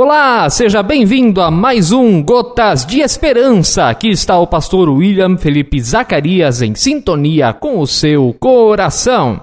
Olá, seja bem-vindo a mais um Gotas de Esperança. Aqui está o pastor William Felipe Zacarias em sintonia com o seu coração.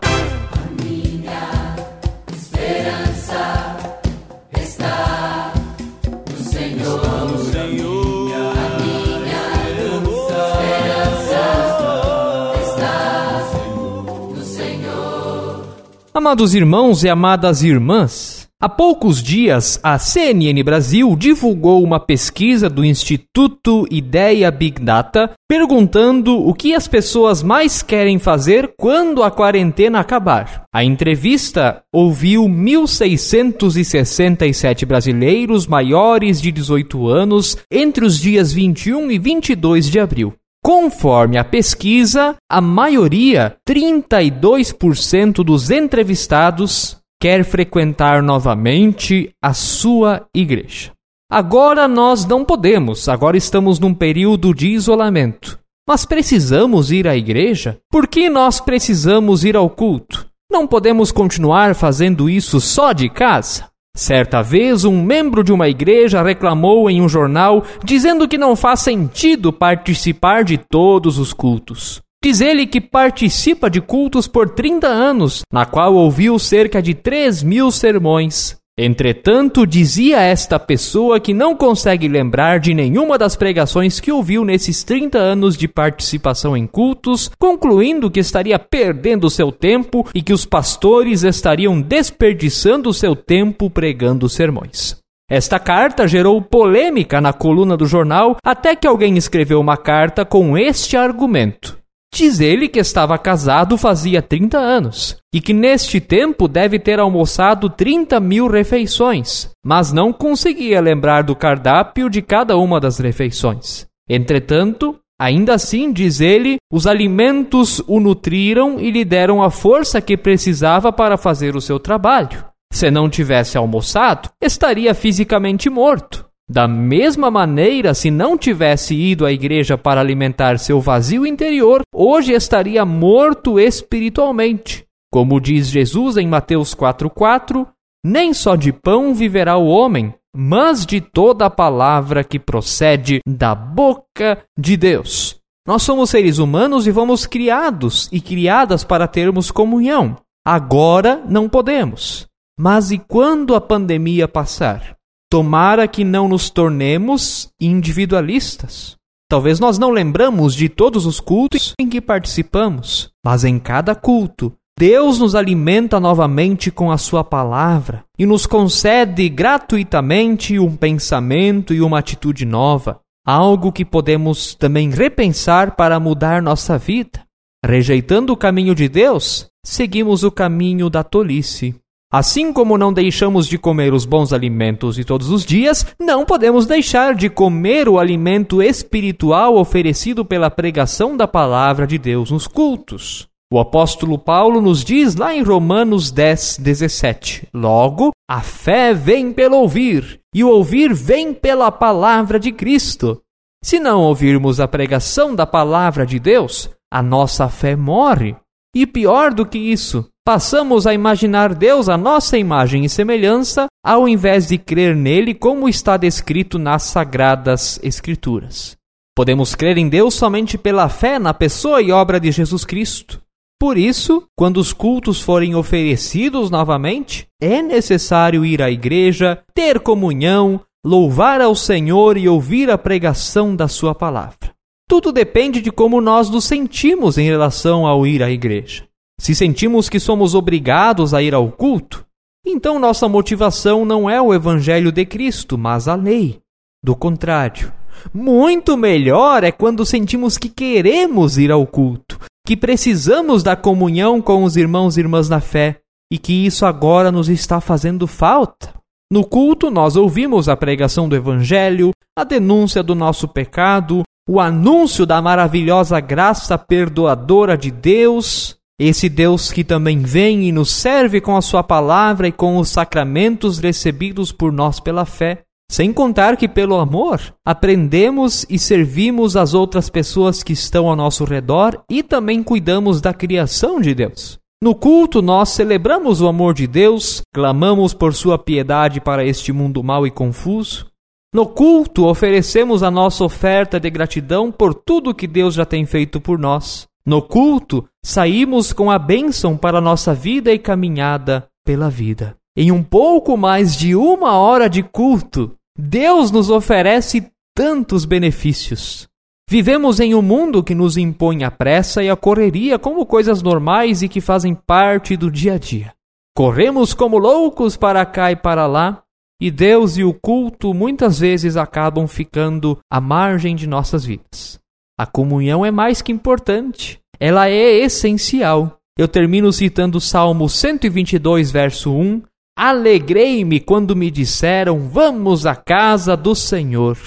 Amados irmãos e amadas irmãs, Há poucos dias, a CNN Brasil divulgou uma pesquisa do Instituto Ideia Big Data perguntando o que as pessoas mais querem fazer quando a quarentena acabar. A entrevista ouviu 1.667 brasileiros maiores de 18 anos entre os dias 21 e 22 de abril. Conforme a pesquisa, a maioria, 32% dos entrevistados, quer frequentar novamente a sua igreja. Agora nós não podemos, agora estamos num período de isolamento. Mas precisamos ir à igreja? Por que nós precisamos ir ao culto? Não podemos continuar fazendo isso só de casa? Certa vez, um membro de uma igreja reclamou em um jornal dizendo que não faz sentido participar de todos os cultos. Diz ele que participa de cultos por 30 anos, na qual ouviu cerca de 3 mil sermões. Entretanto, dizia esta pessoa que não consegue lembrar de nenhuma das pregações que ouviu nesses 30 anos de participação em cultos, concluindo que estaria perdendo seu tempo e que os pastores estariam desperdiçando seu tempo pregando sermões. Esta carta gerou polêmica na coluna do jornal até que alguém escreveu uma carta com este argumento. Diz ele que estava casado fazia 30 anos e que neste tempo deve ter almoçado 30 mil refeições, mas não conseguia lembrar do cardápio de cada uma das refeições. Entretanto, ainda assim, diz ele, os alimentos o nutriram e lhe deram a força que precisava para fazer o seu trabalho. Se não tivesse almoçado, estaria fisicamente morto. Da mesma maneira, se não tivesse ido à igreja para alimentar seu vazio interior, hoje estaria morto espiritualmente. Como diz Jesus em Mateus 4,4, nem só de pão viverá o homem, mas de toda a palavra que procede da boca de Deus. Nós somos seres humanos e fomos criados e criadas para termos comunhão. Agora não podemos. Mas e quando a pandemia passar? Tomara que não nos tornemos individualistas. Talvez nós não lembramos de todos os cultos em que participamos, mas em cada culto Deus nos alimenta novamente com a Sua palavra e nos concede gratuitamente um pensamento e uma atitude nova, algo que podemos também repensar para mudar nossa vida. Rejeitando o caminho de Deus, seguimos o caminho da tolice. Assim como não deixamos de comer os bons alimentos de todos os dias, não podemos deixar de comer o alimento espiritual oferecido pela pregação da palavra de Deus nos cultos. O apóstolo Paulo nos diz lá em Romanos 10, 17: Logo, a fé vem pelo ouvir, e o ouvir vem pela palavra de Cristo. Se não ouvirmos a pregação da palavra de Deus, a nossa fé morre. E pior do que isso, passamos a imaginar Deus à nossa imagem e semelhança, ao invés de crer nele como está descrito nas sagradas Escrituras. Podemos crer em Deus somente pela fé na pessoa e obra de Jesus Cristo. Por isso, quando os cultos forem oferecidos novamente, é necessário ir à igreja, ter comunhão, louvar ao Senhor e ouvir a pregação da Sua palavra. Tudo depende de como nós nos sentimos em relação ao ir à igreja. Se sentimos que somos obrigados a ir ao culto, então nossa motivação não é o Evangelho de Cristo, mas a lei. Do contrário, muito melhor é quando sentimos que queremos ir ao culto, que precisamos da comunhão com os irmãos e irmãs na fé e que isso agora nos está fazendo falta. No culto, nós ouvimos a pregação do Evangelho, a denúncia do nosso pecado, o anúncio da maravilhosa graça perdoadora de Deus, esse Deus que também vem e nos serve com a Sua palavra e com os sacramentos recebidos por nós pela fé. Sem contar que, pelo amor, aprendemos e servimos as outras pessoas que estão ao nosso redor e também cuidamos da criação de Deus. No culto, nós celebramos o amor de Deus, clamamos por sua piedade para este mundo mau e confuso. No culto, oferecemos a nossa oferta de gratidão por tudo que Deus já tem feito por nós. No culto, saímos com a bênção para nossa vida e caminhada pela vida. Em um pouco mais de uma hora de culto, Deus nos oferece tantos benefícios. Vivemos em um mundo que nos impõe a pressa e a correria como coisas normais e que fazem parte do dia a dia. Corremos como loucos para cá e para lá, e Deus e o culto muitas vezes acabam ficando à margem de nossas vidas. A comunhão é mais que importante, ela é essencial. Eu termino citando o Salmo 122, verso 1, Alegrei-me quando me disseram: Vamos à casa do Senhor.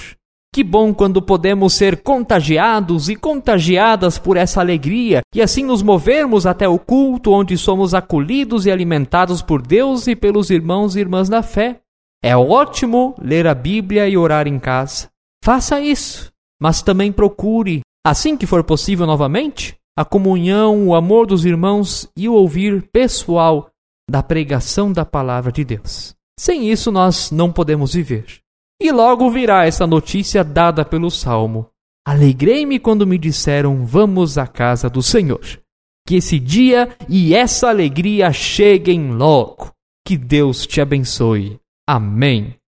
Que bom quando podemos ser contagiados e contagiadas por essa alegria e assim nos movermos até o culto onde somos acolhidos e alimentados por Deus e pelos irmãos e irmãs da fé. É ótimo ler a Bíblia e orar em casa. Faça isso, mas também procure, assim que for possível novamente, a comunhão, o amor dos irmãos e o ouvir pessoal da pregação da palavra de Deus. Sem isso, nós não podemos viver. E logo virá essa notícia dada pelo Salmo: Alegrei-me quando me disseram: Vamos à casa do Senhor. Que esse dia e essa alegria cheguem logo. Que Deus te abençoe. Amém.